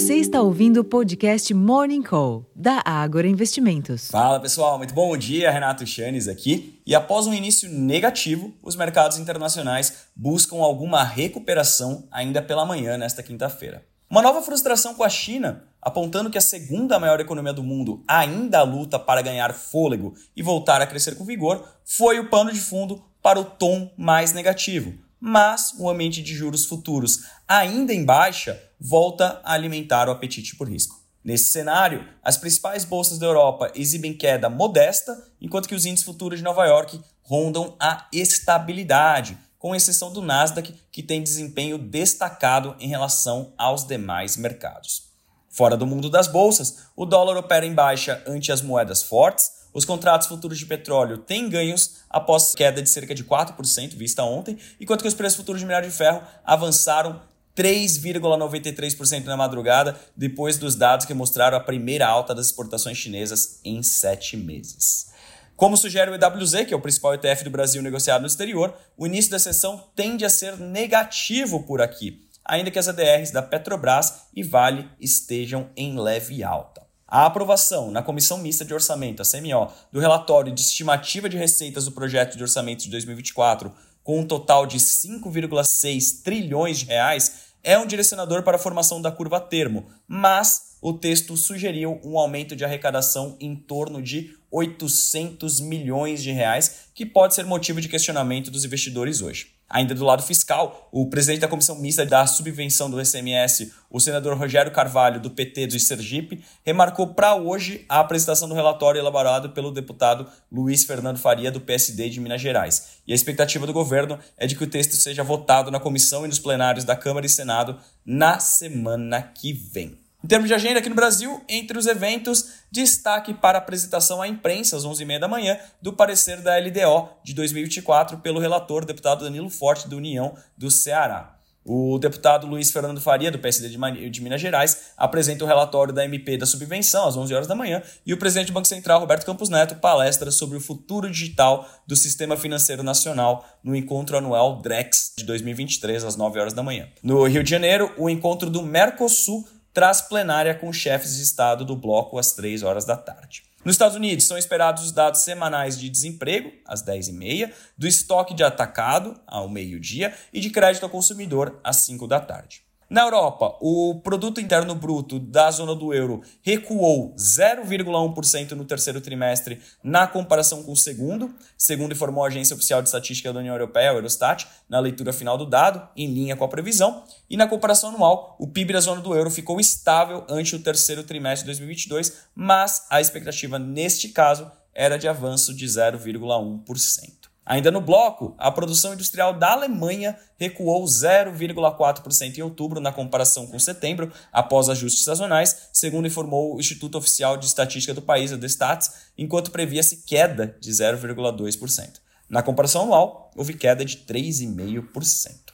Você está ouvindo o podcast Morning Call, da Ágora Investimentos. Fala pessoal, muito bom dia. Renato Chanes aqui. E após um início negativo, os mercados internacionais buscam alguma recuperação ainda pela manhã nesta quinta-feira. Uma nova frustração com a China, apontando que a segunda maior economia do mundo ainda luta para ganhar fôlego e voltar a crescer com vigor, foi o pano de fundo para o tom mais negativo mas o ambiente de juros futuros, ainda em baixa, volta a alimentar o apetite por risco. Nesse cenário, as principais bolsas da Europa exibem queda modesta, enquanto que os índices futuros de Nova York rondam a estabilidade, com exceção do Nasdaq, que tem desempenho destacado em relação aos demais mercados. Fora do mundo das bolsas, o dólar opera em baixa ante as moedas fortes, os contratos futuros de petróleo têm ganhos após queda de cerca de 4% vista ontem, enquanto que os preços futuros de minério de ferro avançaram 3,93% na madrugada, depois dos dados que mostraram a primeira alta das exportações chinesas em sete meses. Como sugere o EWZ, que é o principal ETF do Brasil negociado no exterior, o início da sessão tende a ser negativo por aqui, ainda que as ADRs da Petrobras e Vale estejam em leve alta. A aprovação na Comissão Mista de Orçamento, a CMO, do relatório de estimativa de receitas do projeto de orçamento de 2024, com um total de 5,6 trilhões de reais, é um direcionador para a formação da curva termo, mas o texto sugeriu um aumento de arrecadação em torno de 800 milhões de reais, que pode ser motivo de questionamento dos investidores hoje. Ainda do lado fiscal, o presidente da comissão mista da subvenção do SMS, o senador Rogério Carvalho, do PT do Sergipe, remarcou para hoje a apresentação do relatório elaborado pelo deputado Luiz Fernando Faria, do PSD de Minas Gerais. E a expectativa do governo é de que o texto seja votado na comissão e nos plenários da Câmara e Senado na semana que vem. Em termos de agenda aqui no Brasil, entre os eventos, destaque para a apresentação à imprensa às 11h30 da manhã do parecer da LDO de 2024 pelo relator deputado Danilo Forte, do União do Ceará. O deputado Luiz Fernando Faria, do PSD de Minas Gerais, apresenta o relatório da MP da subvenção às 11 horas da manhã e o presidente do Banco Central, Roberto Campos Neto, palestra sobre o futuro digital do sistema financeiro nacional no encontro anual DREX de 2023 às 9 horas da manhã. No Rio de Janeiro, o encontro do Mercosul traz plenária com chefes de Estado do bloco às 3 horas da tarde. Nos Estados Unidos, são esperados os dados semanais de desemprego, às 10h30, do estoque de atacado, ao meio-dia, e de crédito ao consumidor, às 5 da tarde. Na Europa, o produto interno bruto da zona do euro recuou 0,1% no terceiro trimestre na comparação com o segundo, segundo informou a Agência Oficial de Estatística da União Europeia, Eurostat, na leitura final do dado, em linha com a previsão, e na comparação anual, o PIB da zona do euro ficou estável ante o terceiro trimestre de 2022, mas a expectativa neste caso era de avanço de 0,1%. Ainda no bloco, a produção industrial da Alemanha recuou 0,4% em outubro na comparação com setembro, após ajustes sazonais, segundo informou o Instituto Oficial de Estatística do país, o Destats, enquanto previa-se queda de 0,2%. Na comparação anual, houve queda de 3,5%.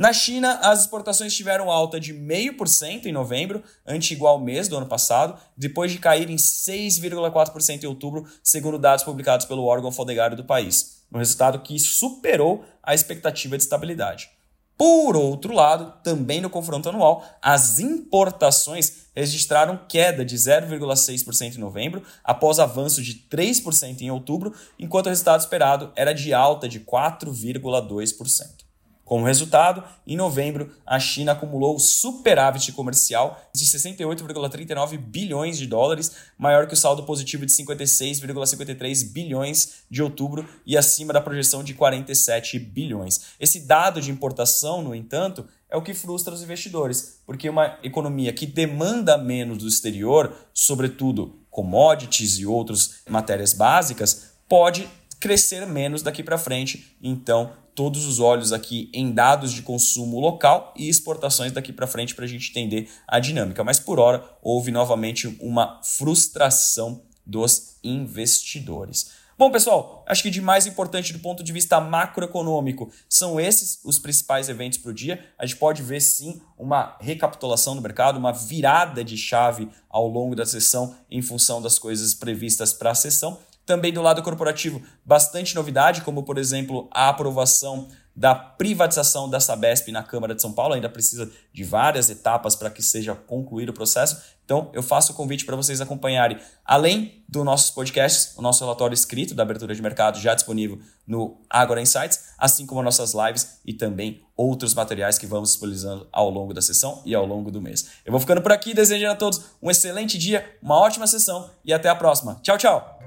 Na China, as exportações tiveram alta de 0,5% em novembro, ante igual mês do ano passado, depois de cair em 6,4% em outubro, segundo dados publicados pelo órgão alfandegário do país um resultado que superou a expectativa de estabilidade. Por outro lado, também no confronto anual, as importações registraram queda de 0,6% em novembro, após avanço de 3% em outubro, enquanto o resultado esperado era de alta de 4,2%. Como resultado, em novembro, a China acumulou superávit comercial de 68,39 bilhões de dólares, maior que o saldo positivo de 56,53 bilhões de outubro e acima da projeção de 47 bilhões. Esse dado de importação, no entanto, é o que frustra os investidores, porque uma economia que demanda menos do exterior, sobretudo commodities e outras matérias básicas, pode crescer menos daqui para frente. Então, todos os olhos aqui em dados de consumo local e exportações daqui para frente para a gente entender a dinâmica. Mas por hora houve novamente uma frustração dos investidores. Bom, pessoal, acho que de mais importante do ponto de vista macroeconômico são esses os principais eventos para o dia. A gente pode ver sim uma recapitulação do mercado, uma virada de chave ao longo da sessão em função das coisas previstas para a sessão. Também do lado corporativo, bastante novidade, como por exemplo a aprovação da privatização da Sabesp na Câmara de São Paulo. Ainda precisa de várias etapas para que seja concluído o processo. Então, eu faço o convite para vocês acompanharem, além dos nossos podcasts, o nosso relatório escrito da abertura de mercado já disponível no Agora Insights, assim como nossas lives e também outros materiais que vamos disponibilizando ao longo da sessão e ao longo do mês. Eu vou ficando por aqui, desejando a todos um excelente dia, uma ótima sessão e até a próxima. Tchau, tchau!